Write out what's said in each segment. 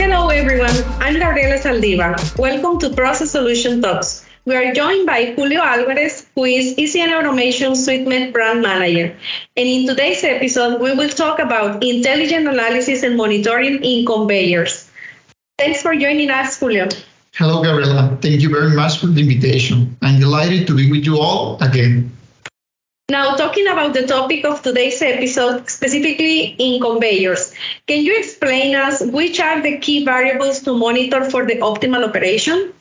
Hello, everyone. I'm Gabriela Saldivar. Welcome to Process Solution Talks. We are joined by Julio Alvarez, who is ECN Automation SuiteMed brand manager. And in today's episode, we will talk about intelligent analysis and monitoring in conveyors. Thanks for joining us, Julio. Hello, Gabriela. Thank you very much for the invitation. I'm delighted to be with you all again. Now, talking about the topic of today's episode, specifically in conveyors, can you explain us which are the key variables to monitor for the optimal operation?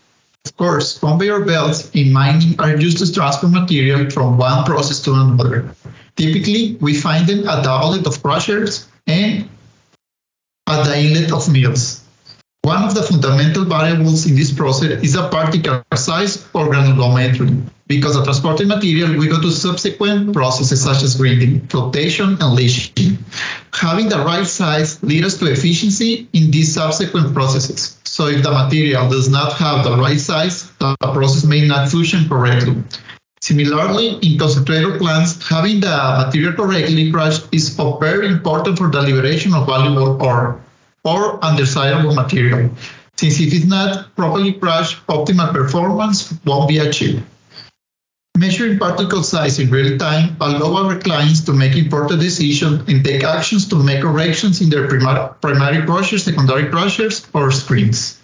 Of course, conveyor belts in mining are used to transfer material from one process to another. Typically, we find them at the outlet of crushers and at the inlet of mills. One of the fundamental variables in this process is a particle size or granulometry. Because of transported material, we go to subsequent processes such as grinding, flotation, and leaching. Having the right size leads us to efficiency in these subsequent processes. So if the material does not have the right size, the process may not function correctly. Similarly, in concentrator plants, having the material correctly crushed is very important for the liberation of valuable ore or undesirable material, since if it's not properly crushed, optimal performance won't be achieved. Measuring particle size in real time allow our clients to make important decisions and take actions to make corrections in their primary, primary crushers, secondary crushers, or screens.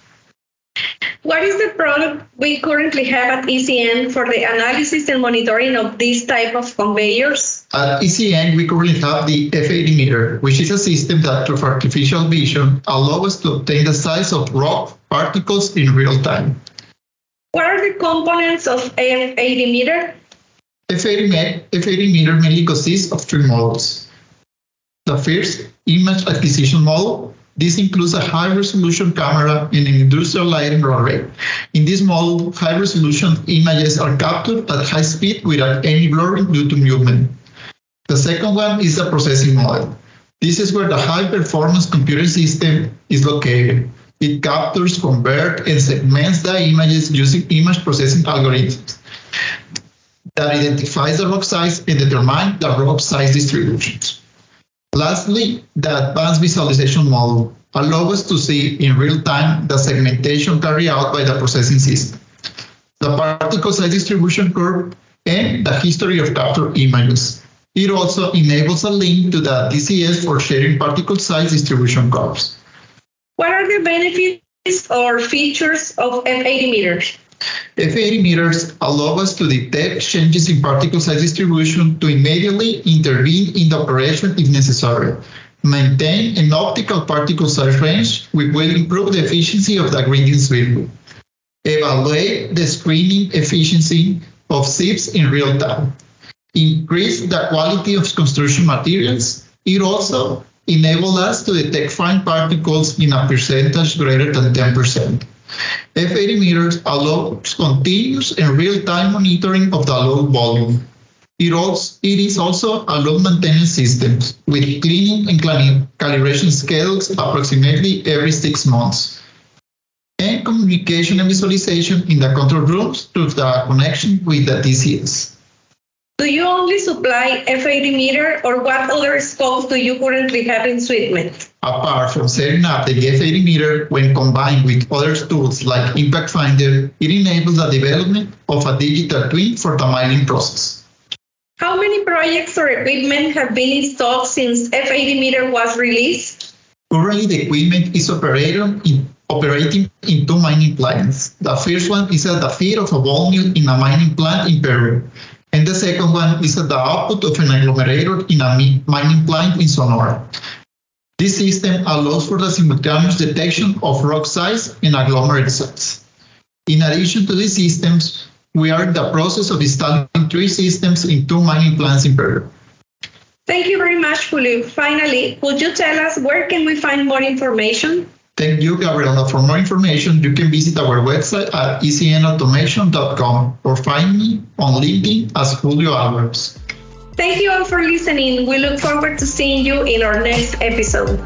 What is the product we currently have at ECN for the analysis and monitoring of this type of conveyors? At ECN, we currently have the F80 meter, which is a system that, through artificial vision, allows us to obtain the size of rock particles in real time. What are the components of F80 meter? F80, F80 meter mainly consists of three models. The first, image acquisition model, this includes a high resolution camera and an industrial lighting array. In this model, high resolution images are captured at high speed without any blurring due to movement. The second one is the processing model. This is where the high performance computer system is located. It captures, converts, and segments the images using image processing algorithms that identifies the rock size and determine the rock size distributions. Lastly, the advanced visualization model allows us to see in real time the segmentation carried out by the processing system, the particle size distribution curve, and the history of captured images. It also enables a link to the DCS for sharing particle size distribution curves. What are the benefits or features of F80 meters? F80 meters allow us to detect changes in particle size distribution to immediately intervene in the operation if necessary. Maintain an optical particle size range, which will improve the efficiency of the grinding circuit. Evaluate the screening efficiency of sieves in real time. Increase the quality of construction materials. It also enables us to detect fine particles in a percentage greater than 10%. F80 meters allows continuous and real-time monitoring of the load volume. It, also, it is also a load maintenance system with cleaning and calibration schedules approximately every six months. And communication and visualization in the control rooms through the connection with the DCS. Do you only supply F80 meter or what other scopes do you currently have in SuiteMed? Apart from setting up the F80 meter when combined with other tools like Impact Finder, it enables the development of a digital twin for the mining process. How many projects or equipment have been installed since F80 meter was released? Currently, the equipment is operating in, operating in two mining plants. The first one is at the feed of a ball mill in a mining plant in Peru and the second one is the output of an agglomerator in a mining plant in Sonora. This system allows for the simultaneous detection of rock size and agglomerate size. In addition to these systems, we are in the process of installing three systems in two mining plants in Peru. Thank you very much, Julio. Finally, could you tell us where can we find more information? Thank you, Gabriela. For more information, you can visit our website at ecnautomation.com or find me on LinkedIn as Julio Alvarez. Thank you all for listening. We look forward to seeing you in our next episode.